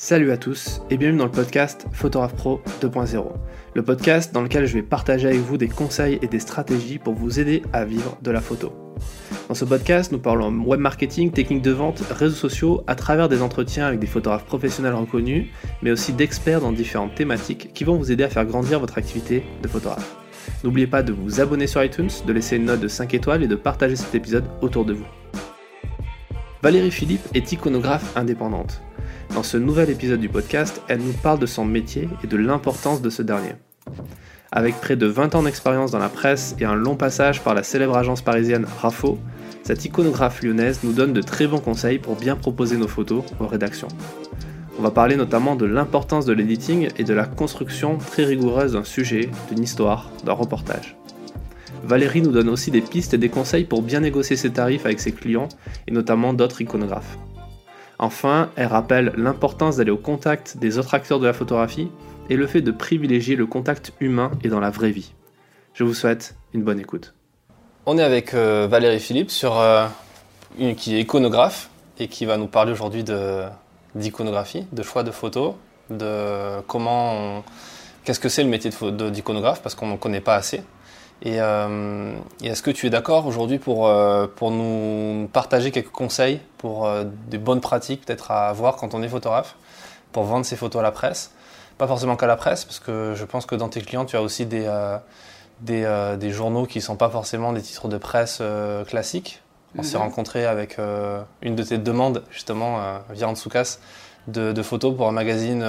Salut à tous et bienvenue dans le podcast Photographe Pro 2.0, le podcast dans lequel je vais partager avec vous des conseils et des stratégies pour vous aider à vivre de la photo. Dans ce podcast, nous parlons web marketing, techniques de vente, réseaux sociaux, à travers des entretiens avec des photographes professionnels reconnus, mais aussi d'experts dans différentes thématiques qui vont vous aider à faire grandir votre activité de photographe. N'oubliez pas de vous abonner sur iTunes, de laisser une note de 5 étoiles et de partager cet épisode autour de vous. Valérie Philippe est iconographe indépendante. Dans ce nouvel épisode du podcast, elle nous parle de son métier et de l'importance de ce dernier. Avec près de 20 ans d'expérience dans la presse et un long passage par la célèbre agence parisienne Rafo, cette iconographe lyonnaise nous donne de très bons conseils pour bien proposer nos photos aux rédactions. On va parler notamment de l'importance de l'editing et de la construction très rigoureuse d'un sujet, d'une histoire, d'un reportage. Valérie nous donne aussi des pistes et des conseils pour bien négocier ses tarifs avec ses clients et notamment d'autres iconographes. Enfin, elle rappelle l'importance d'aller au contact des autres acteurs de la photographie et le fait de privilégier le contact humain et dans la vraie vie. Je vous souhaite une bonne écoute. On est avec euh, Valérie Philippe, sur, euh, qui est iconographe et qui va nous parler aujourd'hui d'iconographie, de, choix de photos, de comment qu'est-ce que c'est le métier d'iconographe parce qu'on n'en connaît pas assez. Euh, et, est-ce que tu es d'accord aujourd'hui pour, euh, pour nous partager quelques conseils pour euh, des bonnes pratiques peut-être à avoir quand on est photographe, pour vendre ses photos à la presse? Pas forcément qu'à la presse, parce que je pense que dans tes clients, tu as aussi des, des, des, journaux qui ne sont pas forcément des titres de presse classiques. On s'est mhm. rencontré avec une de tes demandes, justement, via Ansoukas, de, de photos pour un magazine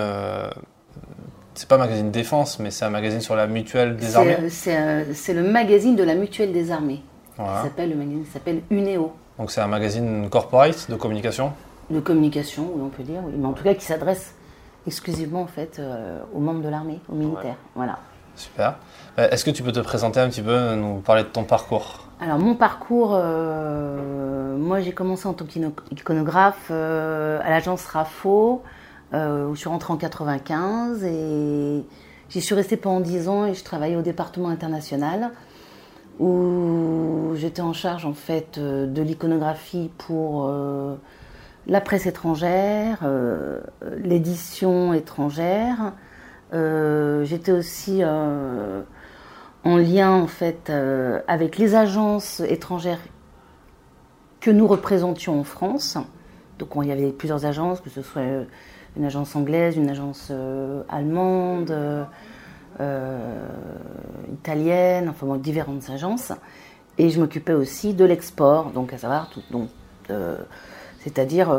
c'est pas un magazine défense, mais c'est un magazine sur la mutuelle des armées. C'est le magazine de la mutuelle des armées. S'appelle, le magazine s'appelle UNEO. Donc c'est un magazine corporate de communication De communication, oui, on peut dire, oui. mais en tout cas qui s'adresse exclusivement en fait euh, aux membres de l'armée, aux militaires. Voilà. Super. Euh, est-ce que tu peux te présenter un petit peu, nous parler de ton parcours? Alors mon parcours, euh, moi j'ai commencé en tant qu'iconographe à l'agence RAFO euh, où je suis rentrée en 95 et j'y suis restée pendant 10 ans et je travaillais au département international où j'étais en charge en fait euh, de l'iconographie pour euh, la presse étrangère, l'édition étrangère. j'étais aussi en lien en fait avec les agences étrangères que nous représentions en France. Donc il y avait plusieurs agences, que ce soit une agence anglaise, une agence euh, allemande, euh, euh, italienne, enfin différentes agences. Et je m'occupais aussi de l'export, donc à savoir tout, donc, c'est-à-dire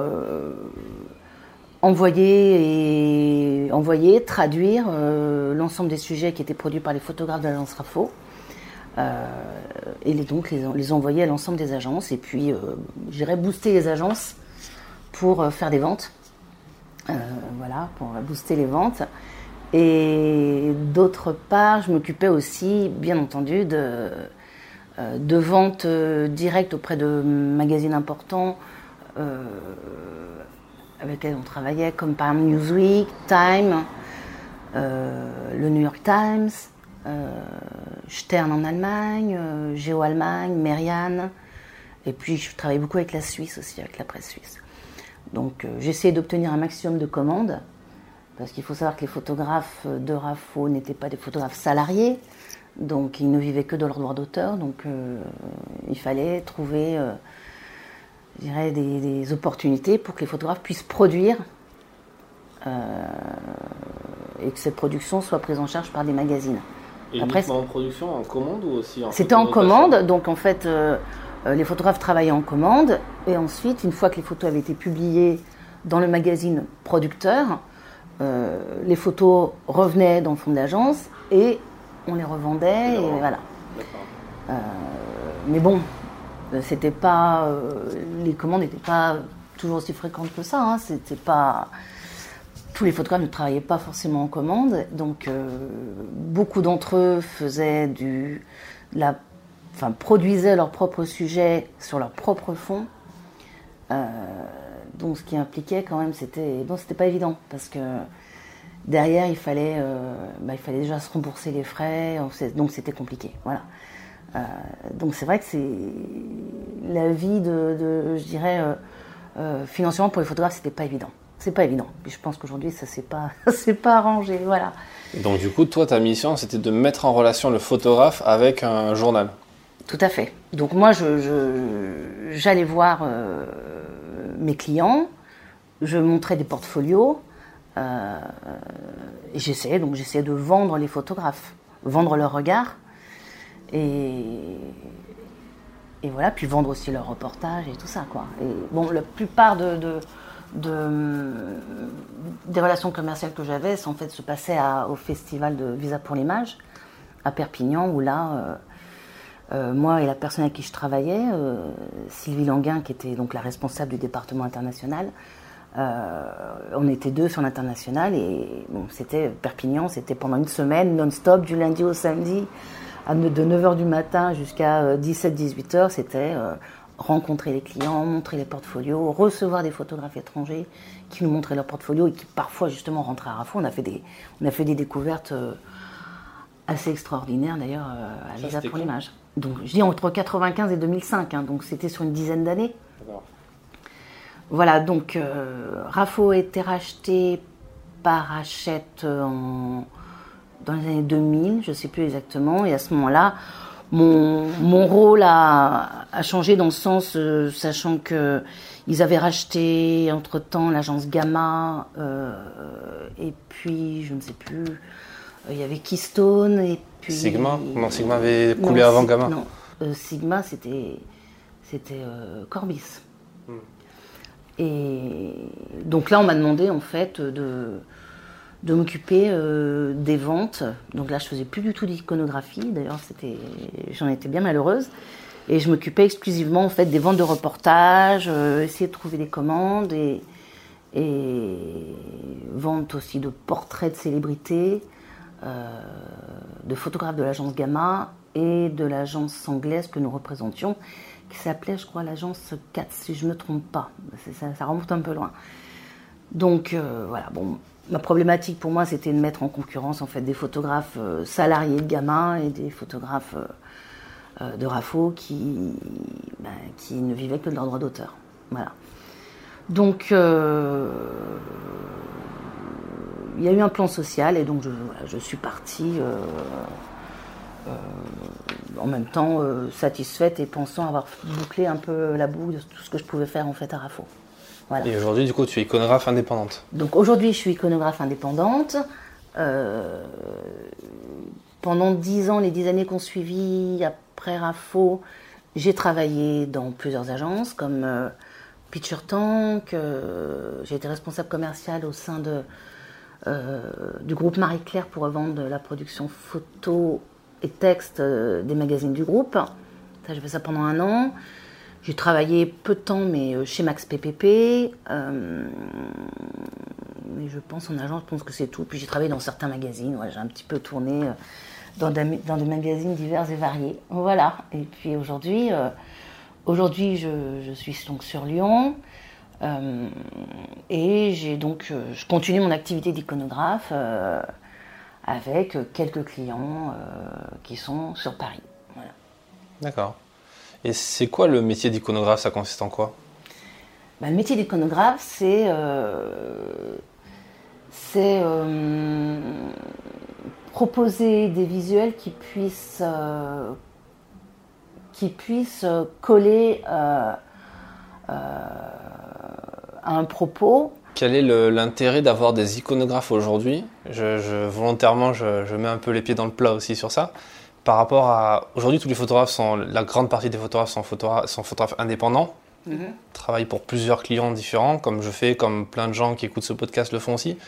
envoyer et envoyer, traduire l'ensemble des sujets qui étaient produits par les photographes de l'agence RAFO. et donc les, envoyer à l'ensemble des agences et puis j'irais booster les agences pour faire des ventes euh, voilà, pour booster les ventes. Et d'autre part, je m'occupais aussi, bien entendu, de, euh, ventes euh, directes auprès de magazines importants avec lesquels on travaillait, comme par exemple Newsweek, Time, le New York Times, Stern en Allemagne, Géo Allemagne, Merian. Et puis je travaillais beaucoup avec la Suisse aussi, avec la presse suisse. Donc euh, j'essayais d'obtenir un maximum de commandes, parce qu'il faut savoir que les photographes de RAFO n'étaient pas des photographes salariés, donc ils ne vivaient que de leur droit d'auteur, donc euh, il fallait trouver euh, je dirais, des, opportunités pour que les photographes puissent produire et que cette production soit prise en charge par des magazines. Et Après, en production, en commande ou aussi en C'était en commande, donc en fait euh, les photographes travaillaient en commande et ensuite, une fois que les photos avaient été publiées dans le magazine producteur, euh, les photos revenaient dans le fond de l'agence et on les revendait et voilà. Euh, mais bon, c'était pas les commandes n'étaient pas toujours aussi fréquentes que ça. Hein. C'était pas tous les photographes ne travaillaient pas forcément en commande, donc beaucoup d'entre eux faisaient du la produisaient leur propre sujet sur leur propre fond. Euh, donc ce qui impliquait quand même, c'était bon, c'était pas évident parce que derrière il fallait, euh, bah, il fallait déjà se rembourser les frais, donc c'était compliqué. Voilà. Euh, donc c'est vrai que c'est la vie de, je dirais, financièrement pour les photographes, c'était pas évident. c'est pas évident. Puis je pense qu'aujourd'hui, ça s'est pas, c'est pas arrangé, voilà. Donc du coup, toi, ta mission, c'était de mettre en relation le photographe avec un journal. Tout à fait. Donc moi, je, j'allais voir euh, mes clients, je montrais des portfolios, euh, j'essayais donc j'essayais de vendre les photographes, vendre leur regard, et voilà, puis vendre aussi leurs reportages et tout ça quoi. Bon, la plupart de, de, des relations commerciales que j'avais, en fait se passaient au festival de Visa pour l'image à Perpignan où là. Euh, euh, moi et la personne avec qui je travaillais, euh, Sylvie Languin, qui était donc la responsable du département international, euh, on était deux sur l'international et bon, c'était Perpignan, c'était pendant une semaine non-stop, du lundi au samedi, de 9h du matin jusqu'à 17-18h, c'était rencontrer les clients, montrer les portfolios, recevoir des photographes étrangers qui nous montraient leurs portfolios et qui parfois justement rentraient à Rafo. On a fait des, on a fait des découvertes assez extraordinaires d'ailleurs à Lisa pour l'image donc je dis entre 95 et 2005, hein, donc c'était sur une dizaine d'années. Voilà, donc euh, Rafo a été racheté par Hachette dans les années 2000, je ne sais plus exactement, et à ce moment-là, mon, mon, rôle a, a, changé dans le sens, euh, sachant que ils avaient racheté entre-temps l'agence Gamma, euh, et puis, je ne sais plus, il y avait Keystone, et Sigma Non, Sigma avait coulé avant Gamma Non, euh, Sigma c'était c'était euh, Corbis. Hmm. Et donc là, on m'a demandé en fait de, de m'occuper euh, des ventes. Donc là, je faisais plus du tout d'iconographie. D'ailleurs, c'était, j'en étais bien malheureuse. Et je m'occupais exclusivement en fait des ventes de reportages, essayer de trouver des commandes et, et vente aussi de portraits de célébrités. Euh, de photographes de l'agence Gamma et de l'agence anglaise que nous représentions, qui s'appelait, je crois, l'agence 4, si je ne me trompe pas. Ça, remonte un peu loin. Donc euh, voilà, bon, ma problématique pour moi, c'était de mettre en concurrence en fait des photographes euh, salariés de Gamma et des photographes de RAFO qui, ben, qui ne vivaient que de leur droit d'auteur. Voilà. Donc il y a eu un plan social et donc je, suis partie euh, euh, en même temps euh, satisfaite et pensant avoir bouclé un peu la boucle de tout ce que je pouvais faire en fait à RAFO. Et aujourd'hui, du coup, tu es iconographe indépendante Donc aujourd'hui, je suis iconographe indépendante. pendant dix ans, les dix années qu'on suivi après RAFO, j'ai travaillé dans plusieurs agences comme Picture Tank, j'ai été responsable commerciale au sein de du groupe Marie-Claire pour revendre la production photo et texte euh, des magazines du groupe. Ça, j'ai fait ça pendant un an. J'ai travaillé peu de temps, mais euh, chez Max PPP. mais je pense en agence, je pense que c'est tout. Puis j'ai travaillé dans certains magazines. j'ai un petit peu tourné dans, des, magazines divers et variés. Voilà. Et puis aujourd'hui, aujourd'hui, je, je, suis donc sur Lyon. Euh, et j'ai donc, euh, je continue mon activité d'iconographe euh, avec quelques clients qui sont sur Paris. D'accord. Et c'est quoi le métier d'iconographe? Ça consiste en quoi? Bah, Le métier d'iconographe, c'est c'est proposer des visuels qui puissent qui puissent coller un propos. Quel est l'intérêt d'avoir des iconographes aujourd'hui? Je, Volontairement, je, mets un peu les pieds dans le plat aussi sur ça. Par rapport à. Aujourd'hui, tous les photographes sont. La grande partie des photographes sont, photographes, sont photographes indépendants. Mhm. Travaillent pour plusieurs clients différents, comme je fais, comme plein de gens qui écoutent ce podcast le font aussi.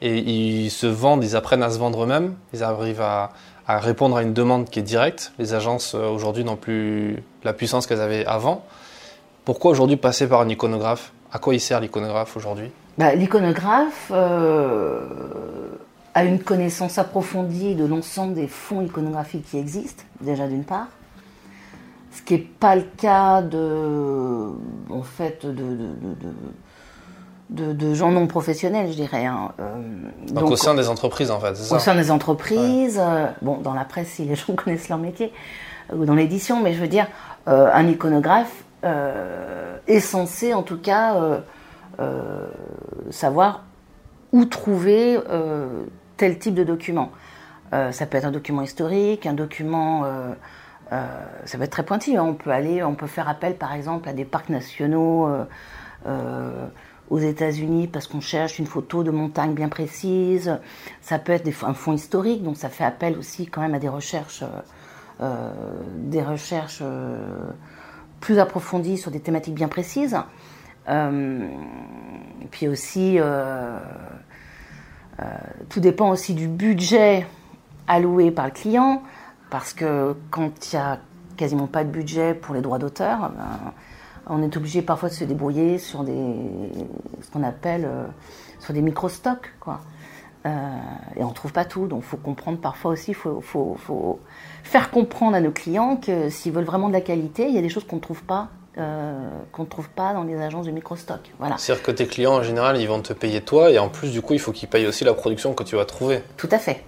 Et ils se vendent, ils apprennent à se vendre eux-mêmes. Ils arrivent à, à répondre à une demande qui est directe. Les agences euh, aujourd'hui n'ont plus la puissance qu'elles avaient avant. Pourquoi aujourd'hui passer par un iconographe? À quoi il sert l'iconographe aujourd'hui? Bah, L'iconographe euh, a une connaissance approfondie de l'ensemble des fonds iconographiques qui existent, déjà d'une part. Ce qui n'est pas le cas de, en fait, de, de, gens non professionnels, je dirais. Hein. Euh, donc, au sein des entreprises, en fait, c'est ça? Au sein des entreprises, euh, bon, dans la presse, si les gens connaissent leur métier, ou dans l'édition, mais je veux dire, un iconographe est censé en tout cas euh, savoir où trouver tel type de document. ça peut être un document historique, un document ça peut être très pointu. Hein. On peut aller, on peut faire appel, par exemple, à des parcs nationaux aux États-Unis parce qu'on cherche une photo de montagne bien précise. Ça peut être un fond historique, donc ça fait appel aussi quand même à des recherches, euh, des recherches euh, plus approfondies sur des thématiques bien précises. Euh, et puis aussi, tout dépend aussi du budget alloué par le client, parce que quand il n'y a quasiment pas de budget pour les droits d'auteur, ben, on est obligé parfois de se débrouiller sur des, ce qu'on appelle, euh, sur des micro-stocks, quoi. Euh, et on ne trouve pas tout, donc il faut comprendre parfois aussi, il faut, faire comprendre à nos clients que s'ils veulent vraiment de la qualité, il y a des choses qu'on ne trouve pas. Euh, qu'on ne trouve pas dans les agences de micro-stock. Voilà. C'est-à-dire que tes clients en général ils vont te payer toi et en plus du coup il faut qu'ils payent aussi la production que tu vas trouver. Tout à fait.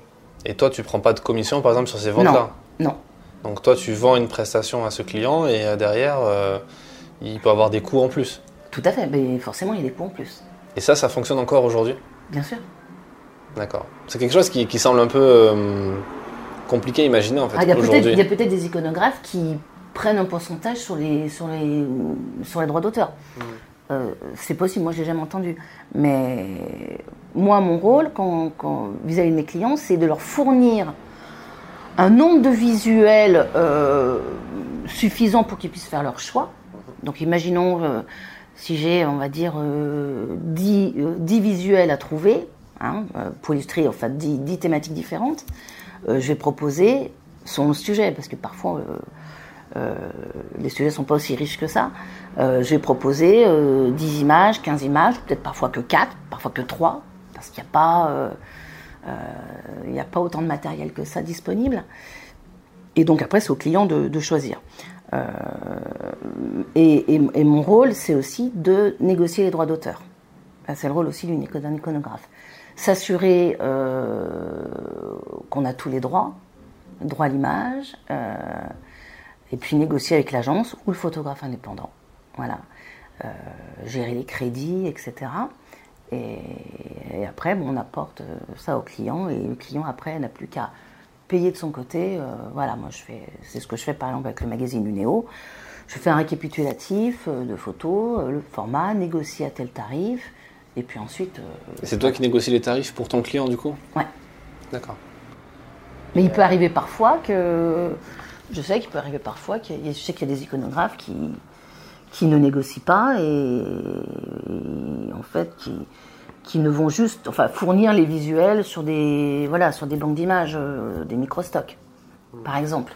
Et toi tu prends pas de commission par exemple sur ces ventes-là? Non. non. Donc toi tu vends une prestation à ce client et derrière il peut avoir des coûts en plus. Tout à fait, mais forcément, il y a des coûts en plus. Et ça, ça fonctionne encore aujourd'hui? Bien sûr. D'accord. C'est quelque chose qui, semble un peu euh, compliqué à imaginer en fait. Ah, il y a peut-être des iconographes qui prennent un pourcentage sur les, sur les, sur les droits d'auteur. Hmm. Euh, c'est possible, moi je l'ai jamais entendu. Mais moi, mon rôle quand, vis-à-vis de mes clients, c'est de leur fournir un nombre de visuels euh, suffisant pour qu'ils puissent faire leur choix donc imaginons euh, si j'ai, on va dire, 10, euh, euh, visuels à trouver, hein, pour illustrer en fait 10, thématiques différentes, je vais proposer son sujet, parce que parfois les sujets ne sont pas aussi riches que ça. je vais proposer 10 images, 15 images, peut-être parfois que 4, parfois que 3, parce qu'il n'y a pas... il a pas autant de matériel que ça disponible. Et donc après, c'est au client de choisir. Euh, et, mon rôle, c'est aussi de négocier les droits d'auteur. C'est le rôle aussi d'un iconographe. S'assurer euh, qu'on a tous les droits, droit à l'image, euh, et puis négocier avec l'agence ou le photographe indépendant. Voilà. gérer les crédits, etc. Et, après, on apporte ça au client, et le client, après, n'a plus qu'à payer de son côté. Euh, voilà, moi je fais, c'est ce que je fais par exemple avec le magazine Unéo. Je fais un récapitulatif euh, de photos, euh, le format, négocie à tel tarif, et puis ensuite. c'est toi qui négocies les tarifs pour ton client du coup Ouais. D'accord. Mais il peut arriver parfois que. Je sais qu'il peut arriver parfois qu'il y a, je sais qu'il y a des iconographes qui, qui ne négocient pas et, en fait qui, qui ne vont juste enfin, fournir les visuels sur des, voilà, sur des banques d'images, euh, des micro-stocks, par exemple.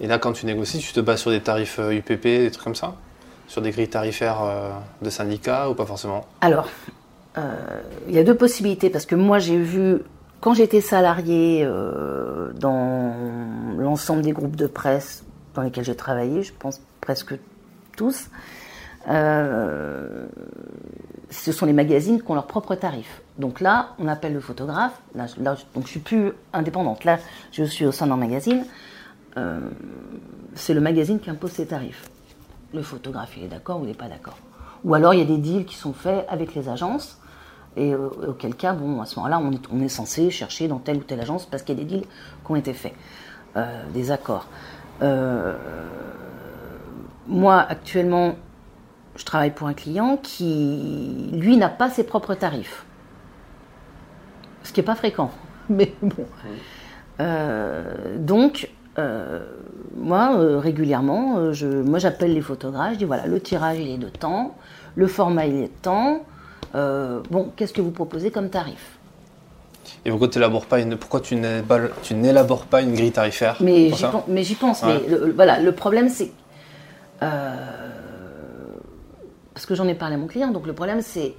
Et là, quand tu négocies, tu te bases sur des tarifs UPP, euh, des trucs comme ça? Sur des grilles tarifaires euh, de syndicats ou pas forcément? Alors, il y a deux possibilités, parce que moi j'ai vu, quand j'étais salarié dans l'ensemble des groupes de presse dans lesquels j'ai travaillé, je pense presque tous, euh, ce sont les magazines qui ont leurs propres tarifs. Donc là, on appelle le photographe. Donc je suis plus indépendante. Là, je suis au sein d'un magazine. Euh, c'est le magazine qui impose ses tarifs. Le photographe, il est d'accord ou il n'est pas d'accord. Ou alors, il y a des deals qui sont faits avec les agences. Et euh, auquel cas, bon, à ce moment-là, on est, on est, censé chercher dans telle ou telle agence parce qu'il y a des deals qui ont été faits, des accords. moi, actuellement, je travaille pour un client qui, lui, n'a pas ses propres tarifs. Ce qui n'est pas fréquent. Mais bon. Euh, donc, euh, moi, euh, régulièrement, je, moi, j'appelle les photographes, je dis voilà, le tirage, il est de temps, le format, il est de temps. Bon, qu'est-ce que vous proposez comme tarif? Et pourquoi, pas une, pourquoi tu n'élabores pas une grille tarifaire? Mais j'y pense. Mais voilà, le problème, c'est parce que j'en ai parlé à mon client. Donc le problème, c'est.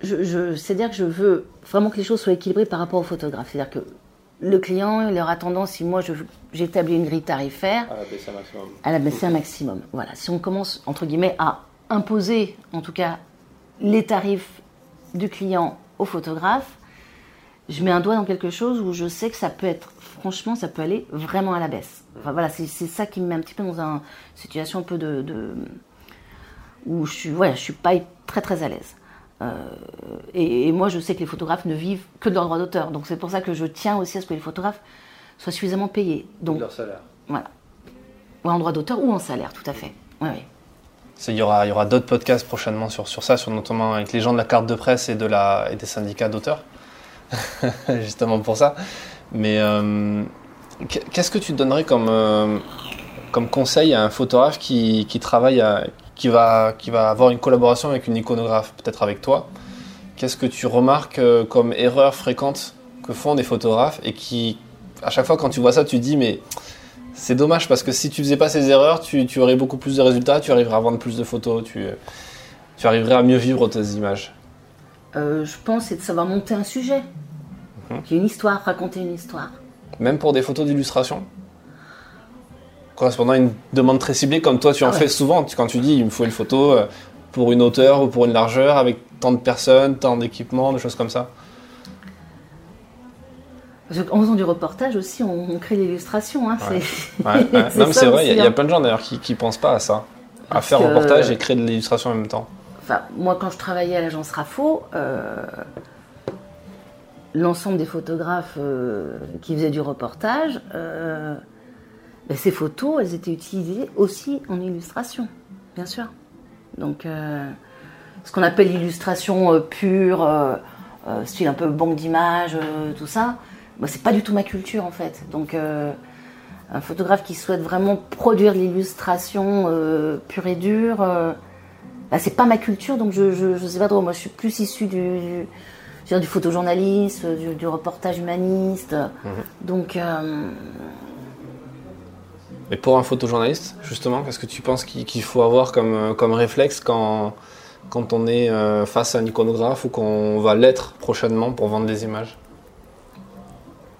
Je, C'est-à-dire que je veux vraiment que les choses soient équilibrées par rapport au photographe. C'est-à-dire que le client, il aura tendance, si moi j'établis une grille tarifaire, à la baisser un maximum. À la baisser un maximum. Voilà. Si on commence, entre guillemets, à imposer, en tout cas, les tarifs du client au photographe, je mets un doigt dans quelque chose où je sais que ça peut être, franchement, ça peut aller vraiment à la baisse. Enfin voilà, c'est ça qui me met un petit peu dans une situation un peu de, où je suis, ouais, je suis pas très très à l'aise. Euh, et, et moi, je sais que les photographes ne vivent que de leur droit d'auteur. Donc c'est pour ça que je tiens aussi à ce que les photographes soient suffisamment payés. Donc, Leur salaire. voilà. Ou en droit d'auteur ou en salaire, tout à fait. Oui, oui. Il y aura, d'autres podcasts prochainement sur, ça, sur notamment avec les gens de la carte de presse et, des syndicats d'auteurs. Justement pour ça. Mais euh, qu'est- qu'est-ce que tu donnerais comme, euh, comme conseil à un photographe qui, travaille, va, qui va avoir une collaboration avec une iconographe, peut-être avec toi? Qu'est-ce que tu remarques euh, comme erreur fréquente que font des photographes et qui, à chaque fois quand tu vois ça, tu dis mais c'est dommage parce que si tu faisais pas ces erreurs, tu, tu aurais beaucoup plus de résultats, tu arriverais à vendre plus de photos, tu, tu arriverais à mieux vivre tes images. Euh, je pense c'est de savoir monter un sujet. Ait une histoire, raconter une histoire. Même pour des photos d'illustration Correspondant à une demande très ciblée, comme toi tu en Ah ouais. fais souvent, quand tu dis il me faut une photo euh, pour une hauteur ou pour une largeur avec tant de personnes, tant d'équipements, des choses comme ça. Qu'en faisant du reportage aussi, on, on crée l'illustration. Hein, Ouais. c'est- Ouais, ouais. C'est Non mais c'est vrai, il y a- y, hein. plein de gens d'ailleurs qui, qui pensent pas à ça. À faire que- reportage et créer de l'illustration en même temps. Enfin, moi, quand je travaillais à l'agence RAFO, euh, l'ensemble des photographes euh, qui faisaient du reportage, euh, ben, ces photos, elles étaient utilisées aussi en illustration, bien sûr. Donc, ce qu'on appelle l'illustration pure, style un peu banque d'images, tout ça, moi, c'est pas du tout ma culture en fait. Donc, euh, un photographe qui souhaite vraiment produire de l'illustration euh, pure et dure. euh, Là, c'est pas ma culture, donc je, je, je sais pas trop. Moi, je suis plus issue du, du, dire, du photojournalisme, du, du reportage humaniste. Donc, euh, Et pour un photojournaliste, justement, qu'est-ce que tu penses qu'il faut avoir comme, comme réflexe quand, quand on est face à un iconographe ou qu'on va l'être prochainement pour vendre des images?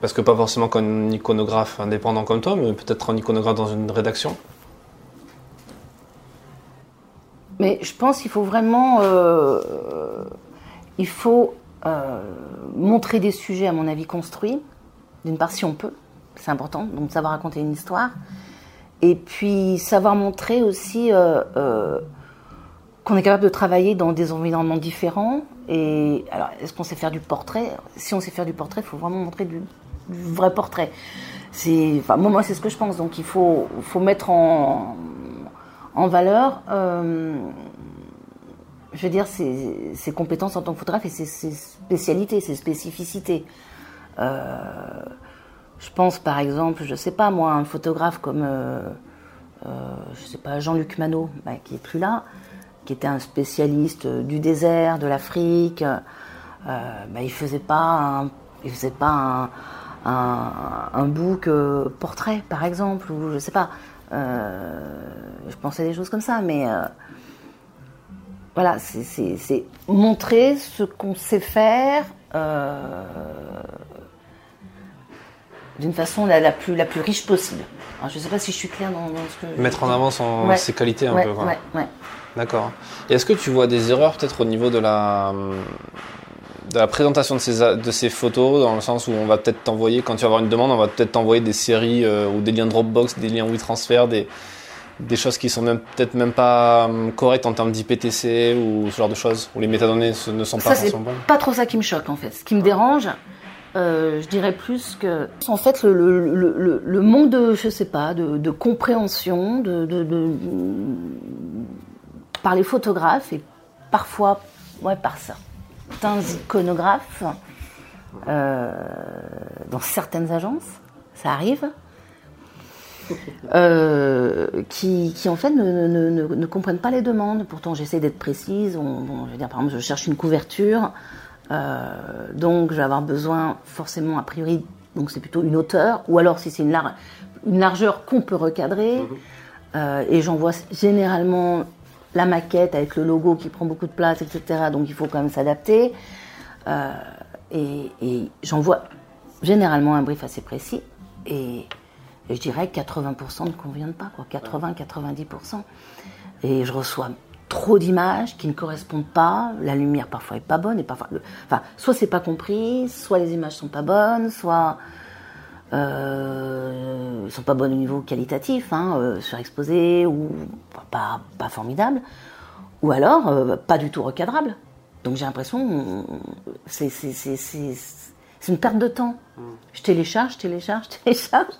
Parce que pas forcément comme iconographe indépendant comme toi, mais peut-être un iconographe dans une rédaction. mais je pense qu'il faut vraiment, euh, il faut euh, montrer des sujets, à mon avis, construits. D'une part, si on peut, c'est important, donc savoir raconter une histoire. Et puis savoir montrer aussi euh, qu'on est capable de travailler dans des environnements différents. Et alors, est-ce qu'on sait faire du portrait? Si on sait faire du portrait, il faut vraiment montrer du vrai portrait. C'est, enfin, moi, c'est ce que je pense. Donc, il faut, faut mettre en, en valeur, euh, je veux dire, ses, compétences en tant que photographe et ses, spécialités, ses spécificités. Euh, je pense par exemple, je sais pas moi, un photographe comme, euh, je sais pas, Jean-Luc Manot, bah, qui est plus là, qui était un spécialiste du désert, de l'Afrique. Il faisait pas, il faisait pas un, un, un book euh, portrait par exemple, ou je sais pas. Euh, je pensais à des choses comme ça, mais euh, voilà, c'est- montrer ce qu'on sait faire. d'une façon la, la plus, la plus riche possible. Alors, je ne sais pas si je suis claire dans, dans ce que. Mettre en avant son, Ouais. ses qualités un ouais, peu. quoi. ouais, ouais. D'accord. Et est-ce que tu vois des erreurs peut-être au niveau de la, de la présentation de ces, de ces photos, dans le sens où on va peut-être t'envoyer, quand tu vas avoir une demande, on va peut-être t'envoyer des séries euh, ou des liens Dropbox, des liens WeTransfer, des, des choses qui sont même peut-être même pas hum, correctes en termes d'IPTC ou ce genre de choses, où les métadonnées ne sont pas Ça, c'est forcément bonnes. pas trop ça qui me choque en fait. Ce qui me dérange, euh, je dirais plus que. En fait, le, le, le, manque de, je sais pas, de, de compréhension de, de, de- par les photographes et parfois ouais, par certains iconographes euh, dans certaines agences, ça arrive. euh, qui, qui en fait ne, ne, ne, ne comprennent pas les demandes. Pourtant, j'essaie d'être précise. On- bon, je veux dire, par exemple, je cherche une couverture, euh, donc je vais avoir besoin forcément a priori, donc c'est plutôt une hauteur, ou alors si c'est une, lar- une largeur qu'on peut recadrer, euh, et j'envoie généralement la maquette avec le logo qui prend beaucoup de place, etc. Donc il faut quand même s'adapter. Euh, et j'envoie généralement un brief assez précis. Et, et je dirais que 80% ne conviennent pas, quoi. 80-90%. Et je reçois trop d'images qui ne correspondent pas. La lumière parfois est pas bonne et parfois, enfin, soit c'est pas compris, soit les images sont pas bonnes, soit euh, sont pas bonnes au niveau qualitatif, hein, euh, surexposées ou pas, pas formidable, ou alors euh, pas du tout recadrable. Donc j'ai l'impression, c'est c'est- une perte de temps. Je télécharge, je télécharge, je télécharge.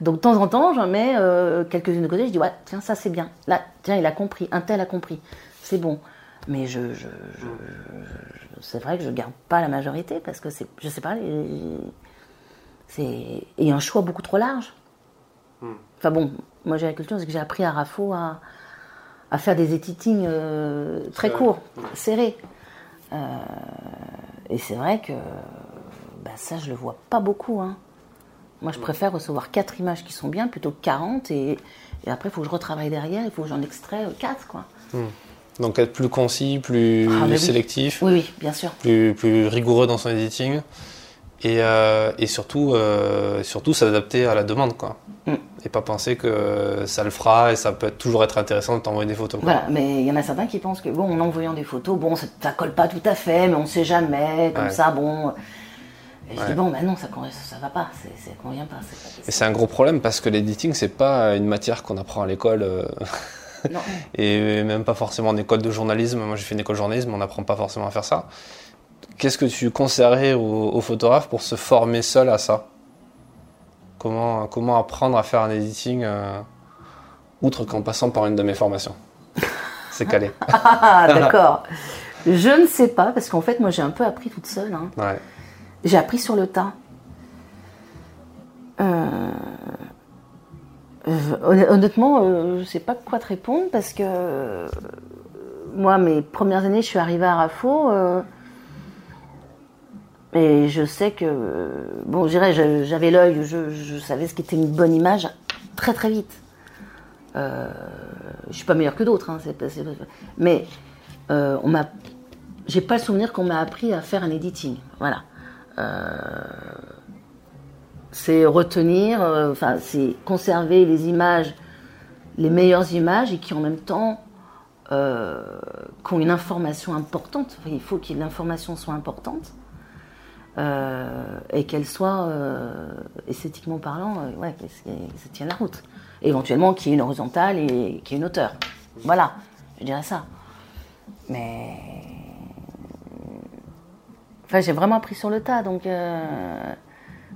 Donc de temps en temps, j'en mets euh, quelques-unes de côté, je dis, ouais, tiens, ça c'est bien. Là, tiens, il a compris, un tel a compris. C'est bon. Mais je, je, je- je- c'est vrai que je garde pas la majorité parce que je sais pas, les- c'est et un choix beaucoup trop large. Enfin bon, moi j'ai la culture, c'est que j'ai appris à Rafo à, à faire des editings euh, très courts, serrés. Euh, et c'est vrai que bah, ça, je le vois pas beaucoup. hein. Moi, je préfère recevoir quatre images qui sont bien plutôt que 40 et, et après, il faut que je retravaille derrière, il faut que j'en extrais 4 quoi. Donc être plus concis, plus Ah, oui. sélectif, Oui, oui, bien sûr. plus, plus rigoureux dans son editing et, euh, et surtout, euh, surtout s'adapter à la demande. Quoi. Mm. Et pas penser que ça le fera et ça peut toujours être intéressant de t'envoyer des photos. quoi. Voilà, mais il y en a certains qui pensent que, bon, en envoyant des photos, bon, ça, ça colle pas tout à fait, mais on sait jamais, comme Ouais. ça, bon. Et je dis, bon, bah non, ça, ça, va pas, ça convient pas. c'est- Et c'est un gros problème parce que l'editing, c'est pas une matière qu'on apprend à l'école euh, et même pas forcément en école de journalisme. Moi, j'ai fait une école de journalisme, on n'apprend pas forcément à faire ça. Qu'est-ce que tu conseillerais aux, aux photographes pour se former seul à ça? Comment, comment apprendre à faire un editing euh, outre qu'en passant par une de mes formations? C'est calé. Ah, d'accord. Je ne sais pas, parce qu'en fait, moi, j'ai un peu appris toute seule. hein. Ouais. J'ai appris sur le tas. Euh, honn- honnêtement, euh, je ne sais pas quoi te répondre parce que moi, mes premières années, je suis arrivée à Rafo et je sais que, bon, je- j'avais l'œil, je, savais ce qui était une bonne image très très vite. Euh, je suis pas meilleure que d'autres, hein, mais euh, on m'a, j'ai pas le souvenir qu'on m'a appris à faire un editing. Voilà. Euh, c'est retenir, euh, enfin, c'est conserver les images, les meilleures images et qui en même temps euh, qui ont une information importante. Il faut que l'information soit importante euh, et qu'elle soit euh, esthétiquement parlant, euh, ouais, que ça tienne la route. Et éventuellement qu'il y ait une horizontale et qu'il y ait une hauteur. Voilà, je dirais ça. Mais Enfin, j'ai vraiment appris sur le tas, donc euh,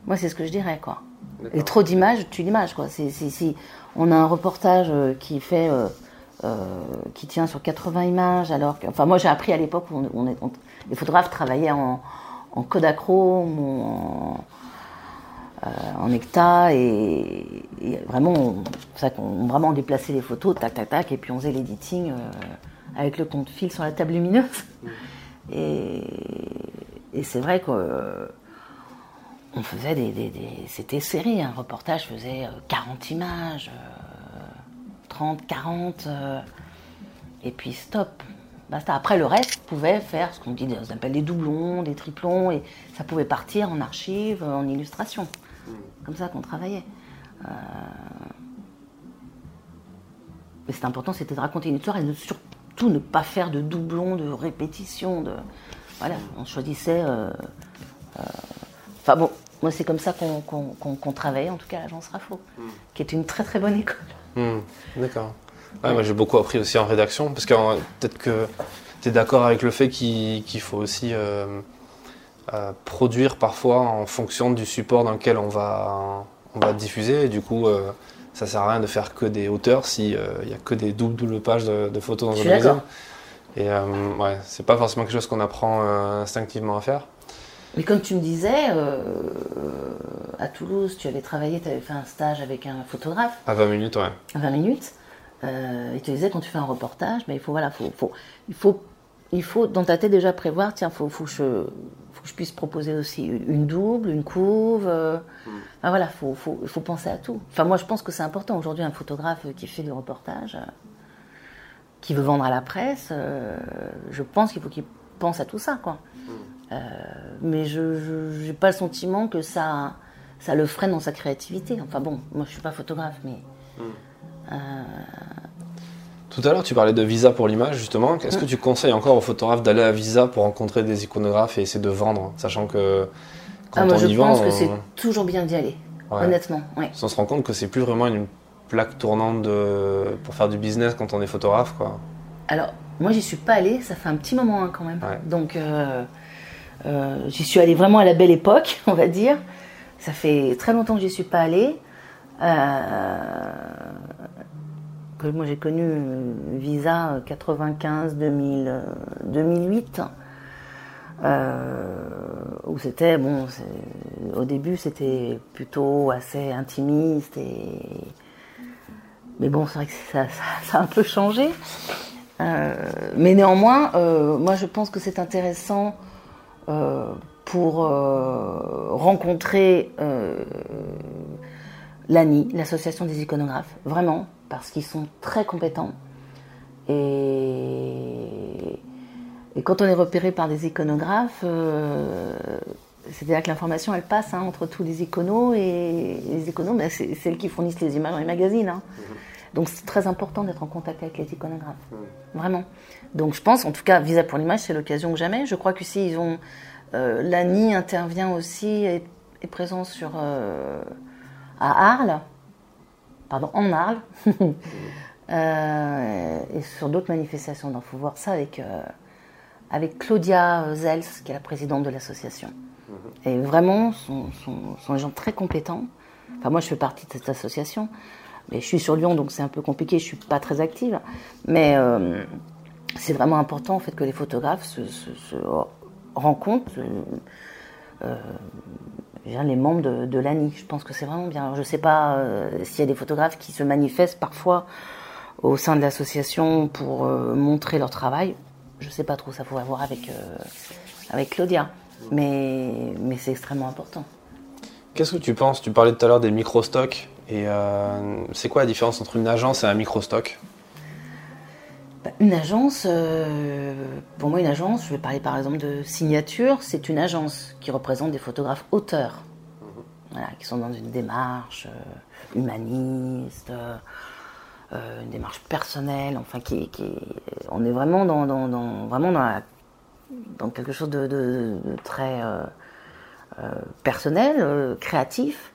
moi, c'est ce que je dirais, quoi. Et trop d'images, tu l'image, quoi. Si, si, si on a un reportage qui fait, qui tient sur 80 images, alors que, enfin, moi, j'ai appris à l'époque où on, on est- on- les photographes travaillaient en, en Kodachrome en, euh, en Necta et, et vraiment, on, c'est ça qu'on vraiment déplaçait les photos, tac, tac, tac, et puis on faisait l'editing euh, avec le compte fil sur la table lumineuse. Et, et c'est vrai qu'on faisait des, des- des- C'était série, un reportage faisait euh, 40 images, euh, 30, 40, euh, et puis stop. Basta. Après, le reste pouvait faire ce qu'on dit, on appelle des doublons, des triplons, et ça pouvait partir en archive, en illustration. Comme ça qu'on travaillait. Euh, Mais c'était important, c'était de raconter une histoire et de surtout ne pas faire de doublons, de répétitions. De... Voilà, on choisissait. euh, euh, Enfin bon, moi c'est comme ça qu'on qu'on- qu'on- qu'on travaillait, en tout cas à l'agence Rafo, qui est une très très bonne école. Hmm, D'accord. Ouais, Moi, j'ai beaucoup appris aussi en rédaction, parce que euh, peut-être que tu es d'accord avec le fait qu'il faut aussi euh, euh, produire parfois en fonction du support dans lequel on va, on va diffuser. Et du coup, euh, ça sert à rien de faire que des hauteurs s'il n'y a que des doubles, doubles pages de, de photos dans Je un suis magazine. d'accord. Et euh, ouais, c'est pas forcément quelque chose qu'on apprend euh, instinctivement à faire. Mais comme tu me disais, euh, à Toulouse, tu avais travaillé, tu avais fait un stage avec un photographe. À 20 minutes, ouais. 20 minutes. Euh, il te disait quand tu fais un reportage, ben, il faut voilà, faut, faut, il faut, il faut dans ta tête déjà prévoir. Tiens, faut, faut que je, faut que je puisse proposer aussi une double, une couve. euh, voilà, faut, faut, il faut penser à tout. Enfin, moi, je pense que c'est important aujourd'hui un photographe qui fait du reportage, euh, qui veut vendre à la presse. euh, je pense qu'il faut qu'il pense à tout ça, quoi. Euh, mais je n'ai pas le sentiment que ça, ça le freine dans sa créativité. Enfin bon, moi je suis pas photographe, mais Tout à l'heure, tu parlais de visa pour l'image, justement. Est-ce que tu conseilles encore aux photographes d'aller à visa pour rencontrer des iconographes et essayer de vendre, sachant que quand Ah, moi, on je y pense que on, c'est toujours bien d'y aller, Ouais. honnêtement. Ouais. on se rend compte que c'est plus vraiment une plaque tournante de, pour faire du business quand on est photographe, quoi. Alors, Moi, j'y suis pas allée, ça fait un petit moment hein, quand même. Ouais. Donc, euh, euh, j'y suis allée vraiment à la belle époque, on va dire. Ça fait très longtemps que j'y suis pas allée. Euh, que moi, j'ai connu euh, Visa euh, 95, 2000, euh, 2008. euh, où c'était, bon, au début, c'était plutôt assez intimiste et. Mais bon, c'est vrai que ça, a un peu changé. Mais néanmoins, moi je pense que c'est intéressant pour rencontrer l'ANI, l'association des iconographes, vraiment, parce qu'ils sont très compétents. Et, et quand on est repéré par des iconographes, euh, c'est-à-dire que l'information elle passe hein, entre tous les iconos et les iconos, ben, c'est c'est elles qui fournissent les images dans les magazines. hein. Donc c'est très important d'être en contact avec les iconographes. Vraiment. Donc je pense, en tout cas, Visa pour l'image, c'est l'occasion que jamais. Je crois que si ils ont. Euh, L'ANI intervient aussi, est, est présent sur. euh, à Arles. Pardon, en Arles. Euh, et sur d'autres manifestations. Donc il faut voir ça avec, euh, avec Claudia Zels, qui est la présidente de l'association. Et vraiment, sont, sont, sont des gens très compétents. Enfin, moi, je fais partie de cette association. Mais je suis sur Lyon, donc c'est un peu compliqué. Je suis pas très active. Mais euh, c'est vraiment important, en fait, que les photographes se, se- se rencontrent. euh, les membres de, l'ANI. Je pense que c'est vraiment bien. Je ne sais pas euh, s'il y a des photographes qui se manifestent parfois au sein de l'association pour euh, montrer leur travail. Je ne sais pas trop, ça faut voir avec, euh, avec Claudia. Mais, mais c'est extrêmement important. Qu'est-ce que tu penses? Tu parlais tout à l'heure des micro-stocks. Et c'est quoi la différence entre une agence et un micro-stock? Une agence, euh, pour moi, une agence, je vais parler par exemple de signature, c'est une agence qui représente des photographes auteurs, voilà, qui sont dans une démarche euh, humaniste, euh, une démarche personnelle, enfin, qui, qui- on est vraiment dans, dans- dans- vraiment dans, la- dans quelque chose de, de- de très personnel, créatif.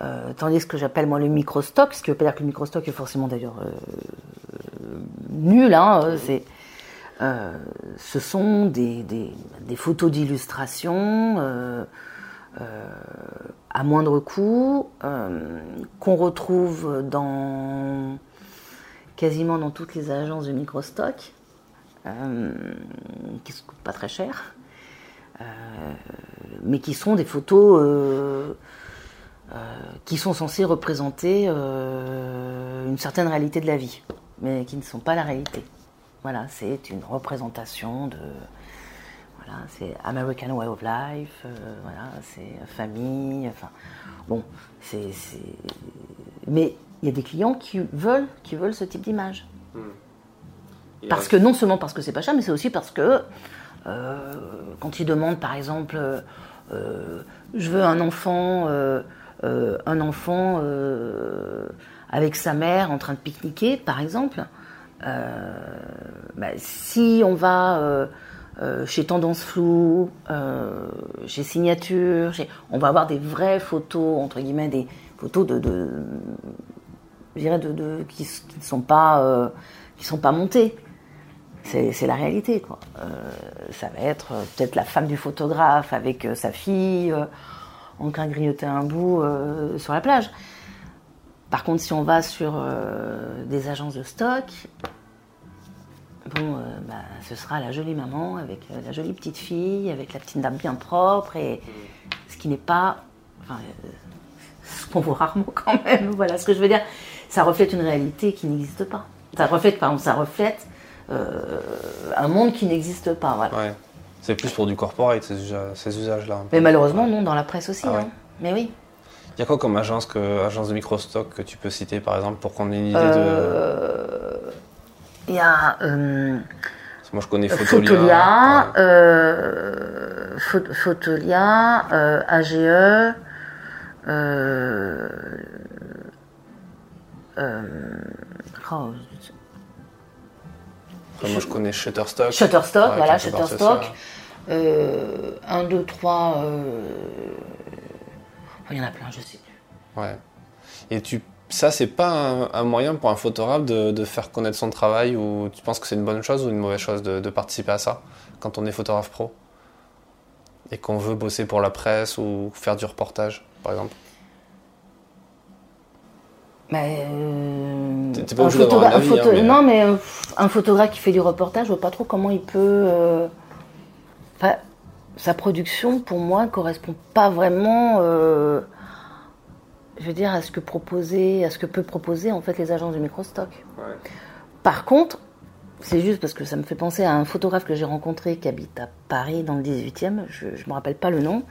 Euh, tandis que j'appelle moi le microstock, ce qui veut pas dire que le microstock est forcément d'ailleurs euh, nul, hein, euh, c'est, euh, ce sont des, des- des photos d'illustration à moindre coût qu'on retrouve dans quasiment dans toutes les agences de microstock, qui ne coûtent pas très cher, mais qui sont des photos qui sont censées représenter euh, une certaine réalité de la vie, mais qui ne sont pas la réalité. Voilà, c'est une représentation de. Voilà, c'est American Way of Life, euh, voilà, c'est famille, enfin. Bon, c'est. Mais il y a des clients qui veulent, qui veulent ce type d'image. Parce que non seulement parce que c'est pas cher, mais c'est aussi parce que euh, quand ils demandent par exemple, euh, euh, je veux un enfant, euh, un enfant euh, avec sa mère en train de pique-niquer, par exemple, euh, bah, si on va chez Tendance Floue, euh, chez Signature, on va avoir des vraies photos entre guillemets, des photos de, de je dirais de, qui, ne sont pas sont pas montées. C'est la réalité, quoi. Ça va être peut-être la femme du photographe avec sa fille en train de grignoter un bout euh, sur la plage. Par contre, si on va sur euh, des agences de stock, bon, euh, bah, ce sera la jolie maman avec la jolie petite fille, avec la petite dame bien propre, et ce qui n'est pas, enfin, ce qu'on voit rarement quand même. Voilà ce que je veux dire. Ça reflète une réalité qui n'existe pas. Ça reflète, pardon, ça reflète un monde qui n'existe pas. Voilà. C'est plus pour du corporate, ces, ces usages-là. peu. Mais malheureusement, non, dans la presse aussi. Ah ouais. hein. Mais oui. Il y a quoi comme agence, que, agence de micro-stock que tu peux citer, par exemple, pour qu'on ait une idée Euh, Il y a euh, de... Moi, je connais Photolia. Photolia, Ouais. euh, Photolia, AGE, euh, euh, oh, Après, moi, je connais Shutterstock. Shutterstock, Ouais, voilà, Shutterstock. Euh, 1, 2, 3, euh, il y en a plein, je sais plus. Ouais. Et tu ça, c'est pas un, moyen pour un photographe de, faire connaître son travail ou tu penses que c'est une bonne chose ou une mauvaise chose de, participer à ça quand on est photographe pro et qu'on veut bosser pour la presse ou faire du reportage, par exemple? Mais pas hein, Non, mais un photographe qui fait du reportage, je vois pas trop comment il peut. Euh, sa production, pour moi, correspond pas vraiment. Euh, je veux dire, à ce que proposer, à ce que peut proposer en fait les agences du microstock. Par contre, c'est juste parce que ça me fait penser à un photographe que j'ai rencontré qui habite à Paris dans le 18e, je ne me rappelle pas le nom.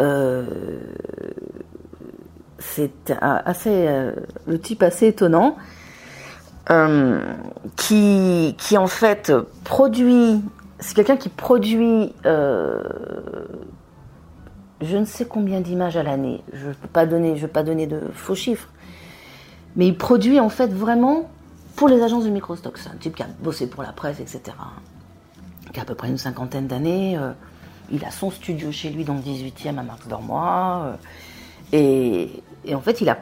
Euh, c'est assez euh, le type assez étonnant euh, qui, qui en fait produit c'est quelqu'un qui produit je ne sais combien d'images à l'année. Je peux pas donner, je veux pas donner de faux chiffres. Mais il produit en fait vraiment pour les agences de microstock. C'est un type qui a bossé pour la presse, etc. Qui a à peu près une cinquantaine d'années. Euh, il a son studio chez lui dans le 18e à Marx d'Ormois. Euh, et, en fait, il, a,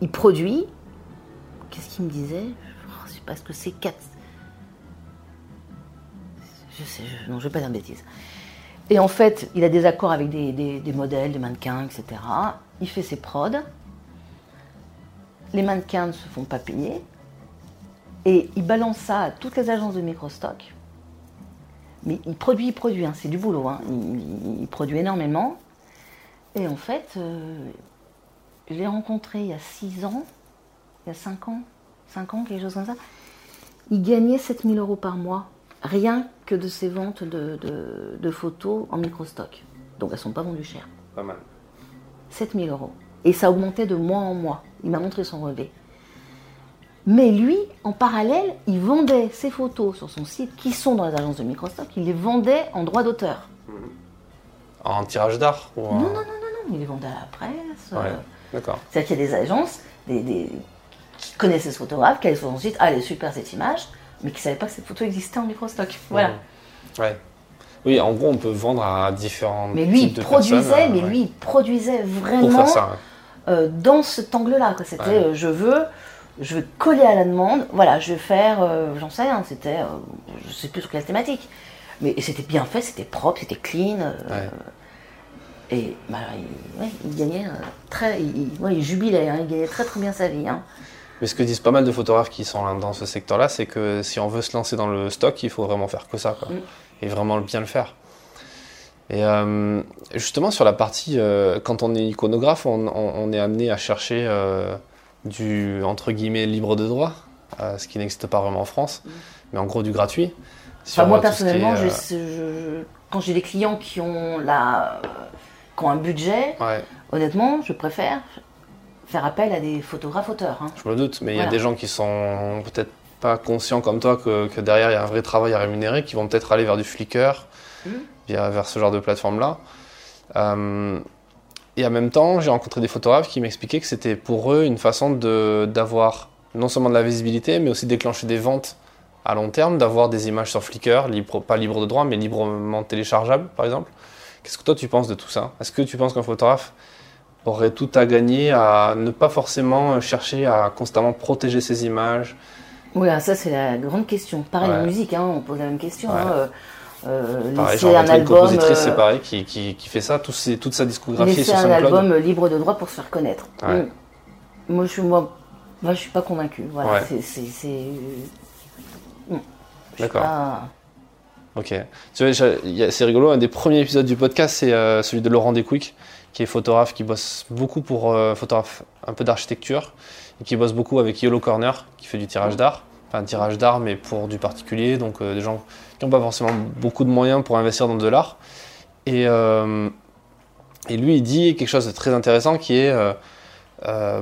il produit. Qu'est-ce qu'il me disait? Je sais pas ce que c'est. 4. Je sais, non, je vais pas dire de bêtises. Et en fait, il a des accords avec des, modèles, des mannequins, etc. Il fait ses prods. Les mannequins ne se font pas payer. Et il balance ça à toutes les agences de microstock. Mais il produit, il produit, hein, c'est du boulot. Hein. Il, produit énormément. Et en fait, euh, je l'ai rencontré il y a 6 ans, il y a 5 ans, 5 ans, quelque chose comme ça. Il gagnait 7000 euros par mois rien que de ces ventes de, photos en microstock. Donc elles sont pas vendues cher. Pas mal. 7000 euros. Et ça augmentait de mois en mois. Il m'a montré son relevé. Mais lui, en parallèle, il vendait ses photos sur son site, qui sont dans les agences de microstock, il les vendait en droit d'auteur. En tirage d'art non, non, non, non, non, il les vendait à la presse. Ouais, D'accord. C'est-à-dire qu'il y a des agences des, qui connaissaient ce photographe, qui allaient sur son site, ah, elle est super cette image, mais qui ne savaient pas que cette photo existait en microstock. Voilà. Ouais. Oui, en gros, on peut vendre à différents mais lui, types de produisait, Mais lui, il produisait vraiment euh, dans cet angle-là. C'était, euh, je veux, je veux coller à la demande. Voilà, je vais faire, euh, j'en sais rien. C'était, je sais plus sur quelle thématique. Mais c'était bien fait, c'était propre, c'était clean. Et bah, il, gagnait très, il, il jubilait, hein, il gagnait très très bien sa vie. Hein. Mais ce que disent pas mal de photographes qui sont dans ce secteur-là, c'est que si on veut se lancer dans le stock, il faut vraiment faire que ça, quoi. Mm. Et vraiment bien le faire. Et euh, justement, sur la partie, euh, quand on est iconographe, on, est amené à chercher euh, du, entre guillemets, libre de droit, ce qui n'existe pas vraiment en France, mm. mais en gros du gratuit. moi, personnellement, quand j'ai des clients qui ont, la, qui ont un budget, honnêtement, je préfère faire appel à des photographes auteurs. Hein. Je me doute, mais il y a des gens qui sont peut-être pas conscients comme toi que, derrière il y a un vrai travail à rémunérer, qui vont peut-être aller vers du Flickr, mmh. vers ce genre de plateforme-là. Euh, et en même temps, j'ai rencontré des photographes qui m'expliquaient que c'était pour eux une façon d'avoir non seulement de la visibilité, mais aussi déclencher des ventes à long terme, d'avoir des images sur Flickr, libre, pas libre de droit, mais librement téléchargeables, par exemple. Qu'est-ce que toi tu penses de tout ça? Est-ce que tu penses qu'un photographe aurait tout à gagner à ne pas forcément chercher à constamment protéger ses images? Oui, ça c'est la grande question. Pareil en musique, hein, on pose la même question. Hein, euh, euh, pareil, laisser un album. Une compositrice, c'est euh, pareil, qui, qui, qui, fait ça, tout toute sa discographie laisser sur un album libre de droit pour se faire connaître. Mm. Moi, je suis, moi, moi, je suis pas convaincu. Voilà, c'est. Mm. D'accord. Ok. C'est rigolo, un des premiers épisodes du podcast, c'est celui de Laurent Desquick qui est photographe, qui bosse beaucoup pour euh, photographe un peu d'architecture, et qui bosse beaucoup avec Yellow Corner, qui fait du tirage d'art. Enfin, un tirage d'art, mais pour du particulier, donc euh, des gens qui n'ont pas forcément beaucoup de moyens pour investir dans de l'art. Et, euh, et lui, il dit quelque chose de très intéressant qui est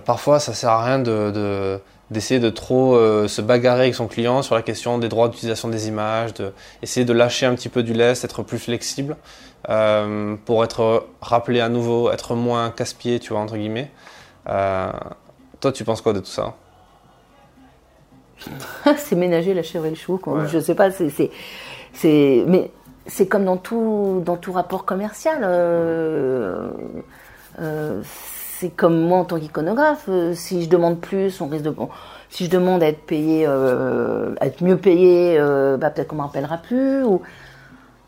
parfois ça sert à rien de, d'essayer de trop se bagarrer avec son client sur la question des droits d'utilisation des images, de essayer de lâcher un petit peu du lest, être plus flexible. Euh, pour être rappelé à nouveau, être moins casse-pied, tu vois, entre guillemets. Euh, toi, tu penses quoi de tout ça? C'est ménager la chèvre et le chou. Quoi. Je sais pas, c'est, c'est, mais c'est comme dans tout, dans tout rapport commercial. C'est comme moi en tant qu'iconographe. euh, si je demande plus, on risque de. bon, si je demande à être payé, euh, à être mieux payé, euh, bah, peut-être qu'on m'en rappellera plus. Ou...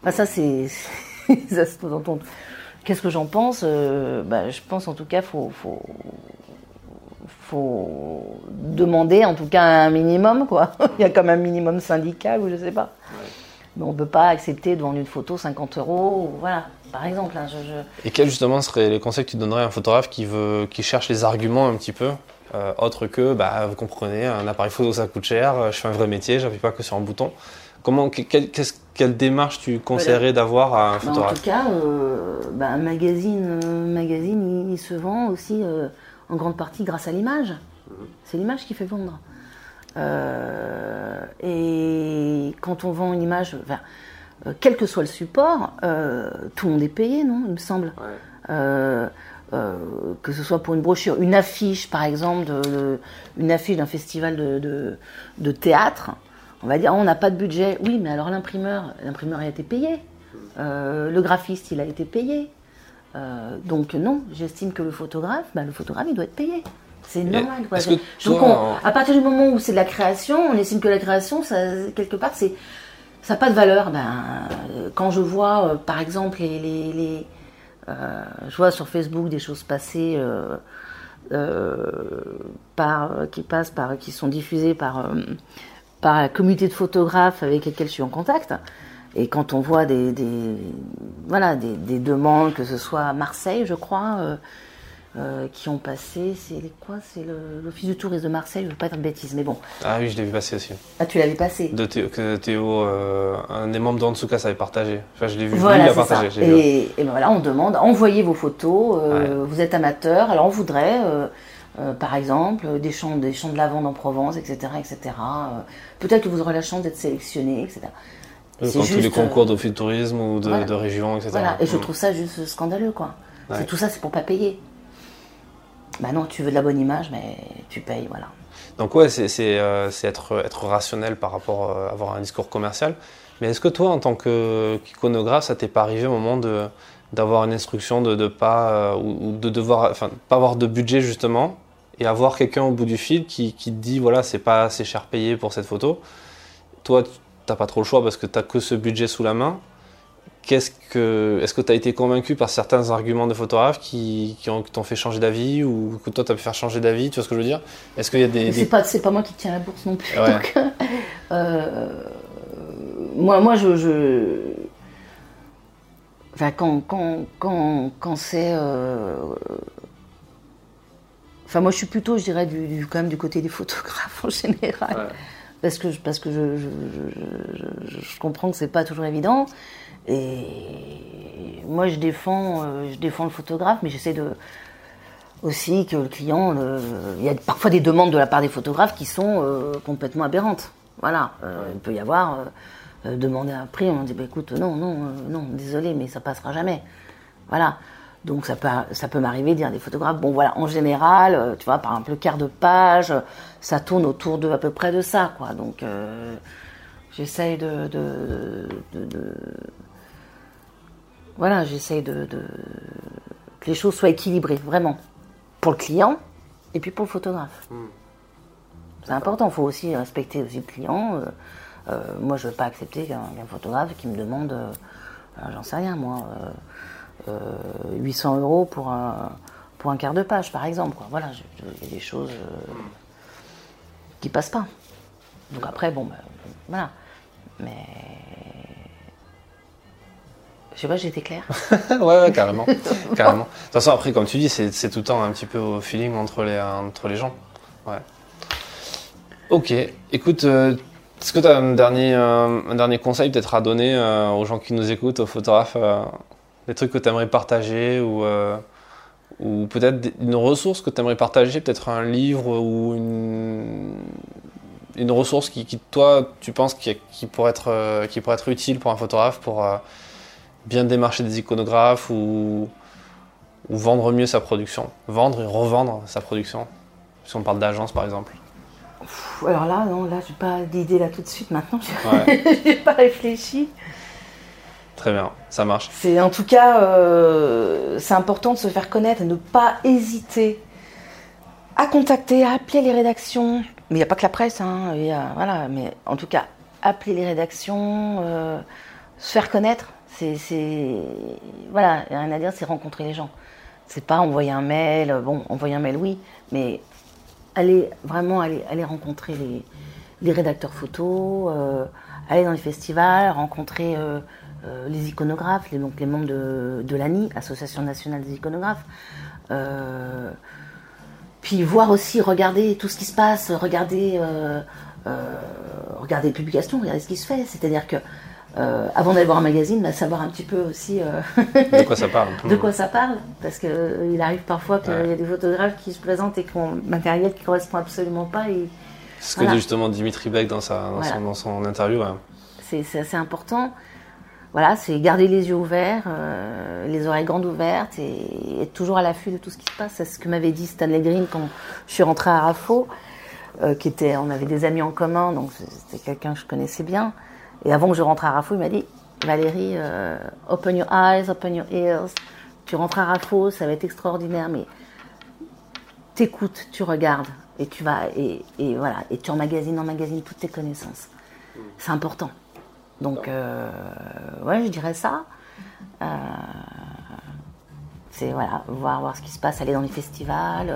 Enfin, ça, c'est. ça, dans Qu'est-ce que j'en pense bah, Je pense en tout cas, faut, faut, faut demander en tout cas un minimum, quoi. Il y a comme un minimum syndical ou je sais pas. Mais on ne peut pas accepter de vendre une photo 50 euros, ou voilà, par exemple. hein, je- je- Et quels justement seraient les conseils que tu donnerais à un photographe qui, veut, qui cherche les arguments un petit peu euh, autre que, bah, vous comprenez, un appareil photo ça coûte cher, euh, je fais un vrai métier, j'appuie pas que sur un bouton. Comment, que- quelle, démarche tu conseillerais d'avoir à un Bah, en photographe tout cas, euh, bah, un magazine, euh, magazine il, il se vend aussi en grande partie grâce à l'image. C'est l'image qui fait vendre. Et quand on vend une image, enfin, quel que soit le support, euh, tout le monde est payé, non Il me semble. Euh, euh, que ce soit pour une brochure, une affiche par exemple, de, de- une affiche d'un festival de, théâtre, on va dire oh, on n'a pas de budget. Oui, mais alors l'imprimeur, l'imprimeur a été payé, Euh, le graphiste il a été payé. Euh, donc non, j'estime que le photographe, bah, le photographe il doit être payé. C'est normal. quoi. que toi, en- à partir du moment où c'est de la création, on estime que la création, ça, quelque part, c'est ça n'a pas de valeur. Ben, euh, quand je vois, euh, par exemple, les, euh, je vois sur Facebook des choses euh, par, qui passent par, qui sont diffusées par, par la communauté de photographes avec lesquels je suis en contact. Et quand on voit des- voilà, des, des demandes, que ce soit à Marseille, je crois, euh, qui ont passé, c'est quoi C'est l'Office du tourisme de Marseille, je ne veux pas dire de bêtises, mais bon. Ah oui, je l'ai vu passer aussi. Ah, tu l'avais passé De Théo, que Théo euh, un des membres d'Ansuka avait partagé. Enfin, je l'ai vu, lui, Voilà, il a ça. partagé. Et, et ben voilà, on demande, envoyez vos photos, euh, vous êtes amateur, alors on voudrait, euh, par exemple, des champs, des champs de lavande en Provence, etc. etc. Euh, Peut-être que vous aurez la chance d'être sélectionné, etc. Comme C'est tous les juste, concours d'office de tourisme ou de, voilà. de région, etc. Voilà, et je Mm. trouve ça juste scandaleux, quoi. Ouais. C'est tout ça, c'est pour pas payer. Bah non, tu veux de la bonne image, mais tu payes, voilà. Donc ouais, c'est euh, être, rationnel par rapport à avoir un discours commercial. Mais est-ce que toi, en tant qu'iconographe, ça t'est pas arrivé au moment d'avoir une instruction de, de pas euh, ou, de devoir, pas avoir de budget justement et avoir quelqu'un au bout du fil qui, qui te dit voilà, c'est pas assez cher payé pour cette photo? Toi, t'as pas trop le choix parce que tu que ce budget sous la main. Qu'est-ce que, est-ce que tu as été convaincu par certains arguments de photographes qui, qui ont- qui t'ont fait changer d'avis ou que toi tu as pu faire changer d'avis Tu vois ce que je veux dire? Est-ce qu'il y a des, C'est pas, c'est pas moi qui tiens la bourse non plus. Ouais. donc, euh, moi, moi, je, je- enfin, quand, quand, quand, quand c'est, euh, enfin, moi, je suis plutôt, je dirais, du, du- quand même du côté des photographes en général, parce que, je- parce que je, je, je- je- je comprends que c'est pas toujours évident. Et moi, je défends, euh, je défends le photographe, mais j'essaie de aussi que le client, le- il y a parfois des demandes de la part des photographes qui sont euh, complètement aberrantes. Voilà, Euh, il peut y avoir demander un prix, on dit bah, écoute non non non désolé mais ça passera jamais. Voilà. Donc ça peut ça peut m'arriver de dire à des photographes bon voilà en général tu vois par exemple le quart de page ça tourne autour de à peu près de ça quoi donc euh, j'essaye de, de, de- de- voilà j'essaye de, de que les choses soient équilibrées, vraiment. Pour le client et puis pour le photographe. C'est important, il faut aussi respecter aussi le client. Euh, euh, moi, je ne veux pas accepter qu'un photographe qui me demande, euh, j'en sais rien, moi, euh, euh, 800 euros pour un, pour un quart de page, par exemple. Quoi. Voilà, il y a des choses euh, qui passent pas. Donc après, bon, ben, voilà. Mais. Je sais pas, été claire. ouais, ouais, carrément. carrément. De toute façon, après, comme tu dis, c'est tout le temps un petit peu au feeling entre les, entre les gens. Ouais. Ok. Écoute, euh, est-ce que tu as un dernier, euh, un dernier conseil peut-être à donner euh, aux gens qui nous écoutent, aux photographes Des trucs que tu aimerais partager ou, ou peut-être une ressource que tu aimerais partager, peut-être un livre ou une, une ressource qui, qui, toi, tu penses qui, qui, pourrait être, qui pourrait être utile pour un photographe pour bien démarcher des iconographes ou, ou vendre mieux sa production. Vendre et revendre sa production. Si on parle d'agence par exemple. Alors là, non, là, j'ai pas d'idée là tout de suite maintenant. Ouais. j'ai pas réfléchi. Très bien, ça marche. C'est en tout cas, euh, c'est important de se faire connaître et ne pas hésiter à contacter, à appeler les rédactions. Mais il n'y a pas que la presse, hein, voilà. Mais en tout cas, appeler les rédactions, euh, se faire connaître. C'est, voilà, rien à dire, c'est rencontrer les gens. C'est pas envoyer un mail. Bon, envoyer un mail, oui, mais aller vraiment aller, rencontrer les, rédacteurs photos, euh, aller dans les festivals, rencontrer euh, euh, les iconographes, les, donc membres de, de l'ANI, Association nationale des iconographes. puis voir aussi, regarder tout ce qui se passe, regarder, regarder les publications, regarder ce qui se fait. C'est-à-dire que avant d'aller voir un magazine, bah, savoir un petit peu aussi de quoi ça parle. de quoi ça parle, parce qu'il arrive parfois qu'il y a des photographes qui se présentent et qui ont matériel qui correspond absolument pas. Et, c'est ce que dit justement Dimitri Beck dans, sa, dans, son, interview. C'est assez important. Voilà, c'est garder les yeux ouverts, euh, les oreilles grandes ouvertes et être toujours à l'affût de tout ce qui se passe. C'est ce que m'avait dit Stanley Green quand je suis rentrée à Rafo, euh, qui était, on avait des amis en commun, donc c'était quelqu'un que je connaissais bien. Et avant que je rentre à Rafo, il m'a dit Valérie, euh, open your eyes, open your ears. Tu rentres à Rafo, ça va être extraordinaire, mais t'écoutes, tu regardes et tu vas et, voilà et tu emmagasines emmagasines toutes tes connaissances. C'est important. Donc euh, ouais, je dirais ça. Euh, c'est voilà, voir voir ce qui se passe, aller dans les festivals.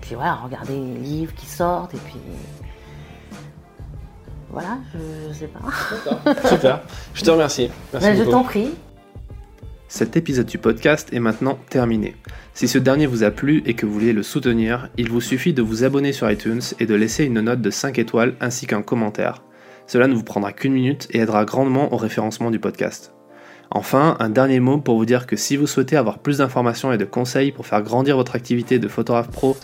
Puis voilà, regarder les livres qui sortent et puis voilà, je, sais pas. Super. Je te remercie. Merci ben, je t'en prie. Cet épisode du podcast est maintenant terminé. Si ce dernier vous a plu et que vous voulez le soutenir, il vous suffit de vous abonner sur iTunes et de laisser une note de 5 étoiles ainsi qu'un commentaire. Cela ne vous prendra qu'une minute et aidera grandement au référencement du podcast. Enfin, un dernier mot pour vous dire que si vous souhaitez avoir plus d'informations et de conseils pour faire grandir votre activité de photographe pro,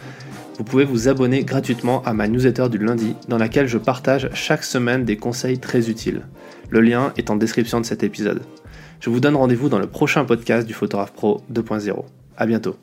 vous pouvez vous abonner gratuitement à ma newsletter du lundi dans laquelle je partage chaque semaine des conseils très utiles. Le lien est en description de cet épisode. Je vous donne rendez-vous dans le prochain podcast du Photographe Pro 2.0. À bientôt.